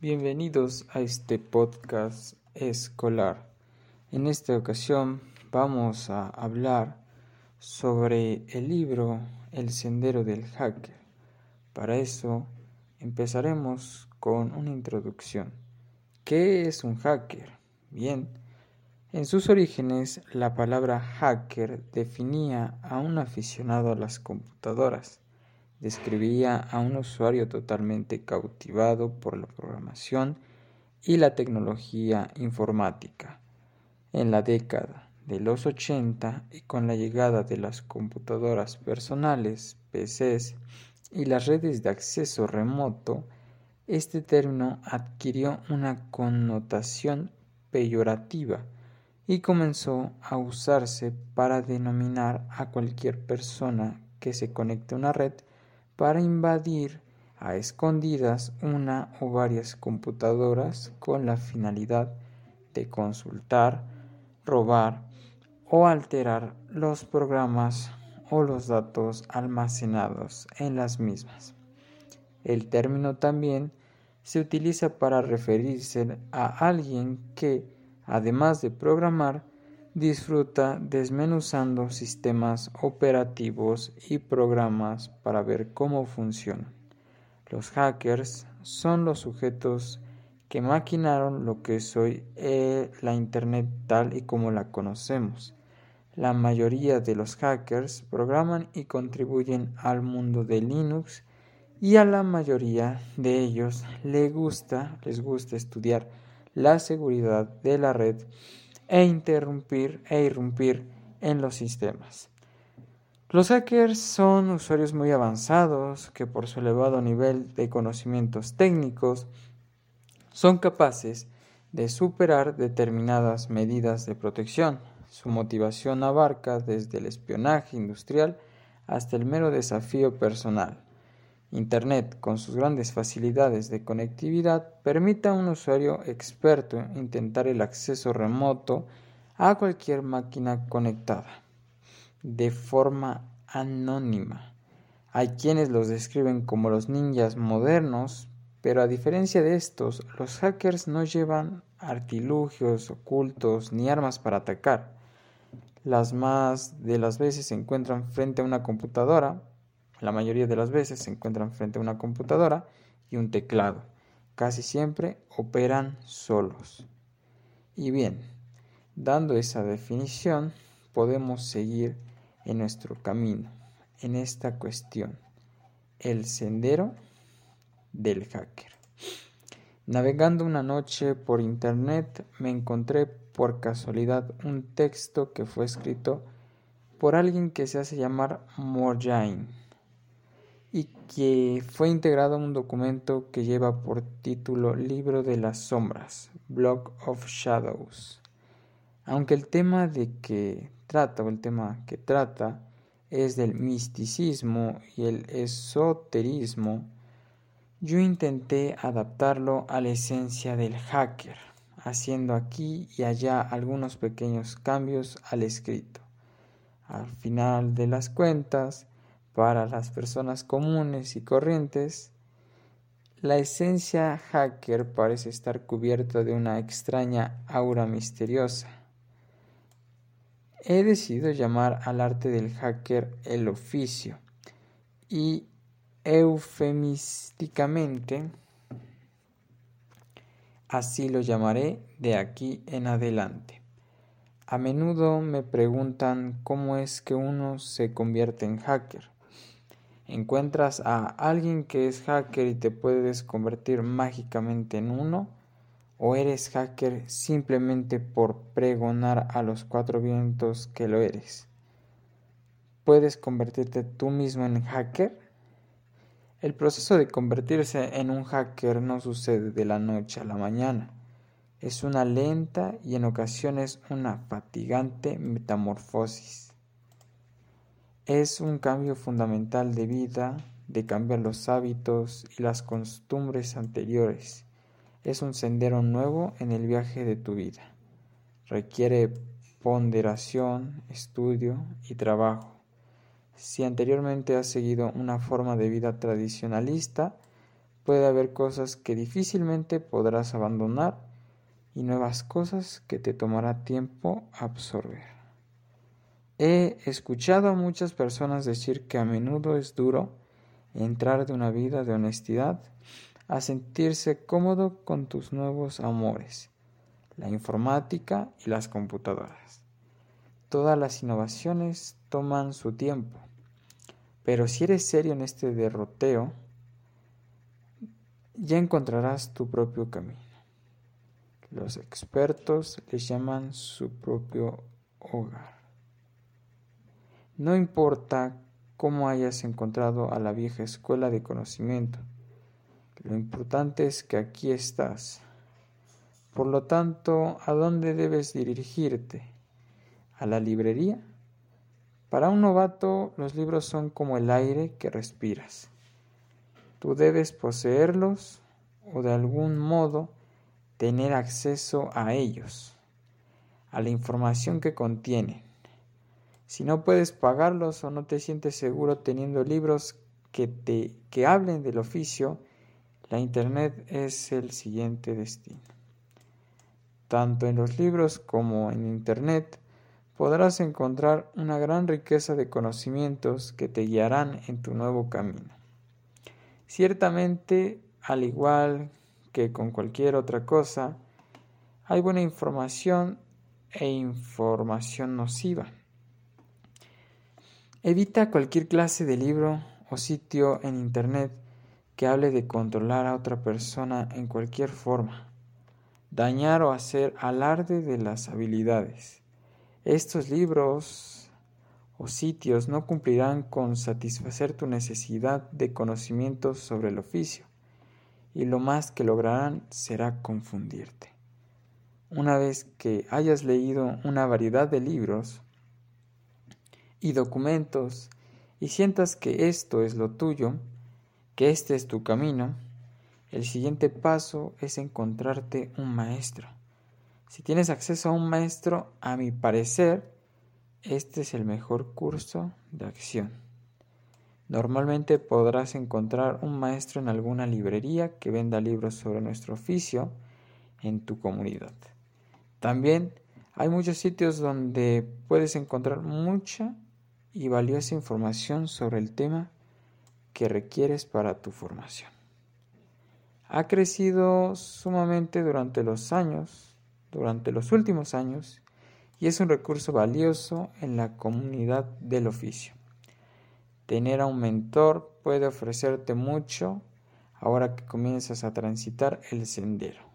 Bienvenidos a este podcast escolar. En esta ocasión vamos a hablar sobre el libro El sendero del hacker. Para eso empezaremos con una introducción. ¿Qué es un hacker? Bien, en sus orígenes la palabra hacker definía a un aficionado a las computadoras describía a un usuario totalmente cautivado por la programación y la tecnología informática. En la década de los 80 y con la llegada de las computadoras personales, PCs y las redes de acceso remoto, este término adquirió una connotación peyorativa y comenzó a usarse para denominar a cualquier persona que se conecte a una red para invadir a escondidas una o varias computadoras con la finalidad de consultar, robar o alterar los programas o los datos almacenados en las mismas. El término también se utiliza para referirse a alguien que, además de programar, disfruta desmenuzando sistemas operativos y programas para ver cómo funcionan. Los hackers son los sujetos que maquinaron lo que es hoy eh, la Internet tal y como la conocemos. La mayoría de los hackers programan y contribuyen al mundo de Linux y a la mayoría de ellos les gusta, les gusta estudiar la seguridad de la red e interrumpir e irrumpir en los sistemas. Los hackers son usuarios muy avanzados que por su elevado nivel de conocimientos técnicos son capaces de superar determinadas medidas de protección. Su motivación abarca desde el espionaje industrial hasta el mero desafío personal. Internet, con sus grandes facilidades de conectividad, permite a un usuario experto intentar el acceso remoto a cualquier máquina conectada de forma anónima. Hay quienes los describen como los ninjas modernos, pero a diferencia de estos, los hackers no llevan artilugios ocultos ni armas para atacar. Las más de las veces se encuentran frente a una computadora, la mayoría de las veces se encuentran frente a una computadora y un teclado. Casi siempre operan solos. Y bien, dando esa definición, podemos seguir en nuestro camino, en esta cuestión, el sendero del hacker. Navegando una noche por internet me encontré por casualidad un texto que fue escrito por alguien que se hace llamar Morjain y que fue integrado a un documento que lleva por título Libro de las Sombras, Block of Shadows. Aunque el tema de que trata o el tema que trata es del misticismo y el esoterismo, yo intenté adaptarlo a la esencia del hacker, haciendo aquí y allá algunos pequeños cambios al escrito. Al final de las cuentas, para las personas comunes y corrientes, la esencia hacker parece estar cubierta de una extraña aura misteriosa. He decidido llamar al arte del hacker el oficio y eufemísticamente así lo llamaré de aquí en adelante. A menudo me preguntan cómo es que uno se convierte en hacker encuentras a alguien que es hacker y te puedes convertir mágicamente en uno, o eres hacker simplemente por pregonar a los cuatro vientos que lo eres. ¿Puedes convertirte tú mismo en hacker? El proceso de convertirse en un hacker no sucede de la noche a la mañana. Es una lenta y en ocasiones una fatigante metamorfosis. Es un cambio fundamental de vida, de cambiar los hábitos y las costumbres anteriores. Es un sendero nuevo en el viaje de tu vida. Requiere ponderación, estudio y trabajo. Si anteriormente has seguido una forma de vida tradicionalista, puede haber cosas que difícilmente podrás abandonar y nuevas cosas que te tomará tiempo absorber. He escuchado a muchas personas decir que a menudo es duro entrar de una vida de honestidad a sentirse cómodo con tus nuevos amores, la informática y las computadoras. Todas las innovaciones toman su tiempo, pero si eres serio en este derroteo, ya encontrarás tu propio camino. Los expertos les llaman su propio hogar. No importa cómo hayas encontrado a la vieja escuela de conocimiento, lo importante es que aquí estás. Por lo tanto, ¿a dónde debes dirigirte? ¿A la librería? Para un novato, los libros son como el aire que respiras. Tú debes poseerlos o de algún modo tener acceso a ellos, a la información que contienen. Si no puedes pagarlos o no te sientes seguro teniendo libros que te que hablen del oficio, la internet es el siguiente destino. Tanto en los libros como en internet podrás encontrar una gran riqueza de conocimientos que te guiarán en tu nuevo camino. Ciertamente, al igual que con cualquier otra cosa, hay buena información e información nociva. Evita cualquier clase de libro o sitio en Internet que hable de controlar a otra persona en cualquier forma, dañar o hacer alarde de las habilidades. Estos libros o sitios no cumplirán con satisfacer tu necesidad de conocimientos sobre el oficio, y lo más que lograrán será confundirte. Una vez que hayas leído una variedad de libros y documentos y sientas que esto es lo tuyo, que este es tu camino, el siguiente paso es encontrarte un maestro. Si tienes acceso a un maestro, a mi parecer, este es el mejor curso de acción. Normalmente podrás encontrar un maestro en alguna librería que venda libros sobre nuestro oficio en tu comunidad. También hay muchos sitios donde puedes encontrar mucha y valiosa información sobre el tema que requieres para tu formación. Ha crecido sumamente durante los años, durante los últimos años, y es un recurso valioso en la comunidad del oficio. Tener a un mentor puede ofrecerte mucho ahora que comienzas a transitar el sendero.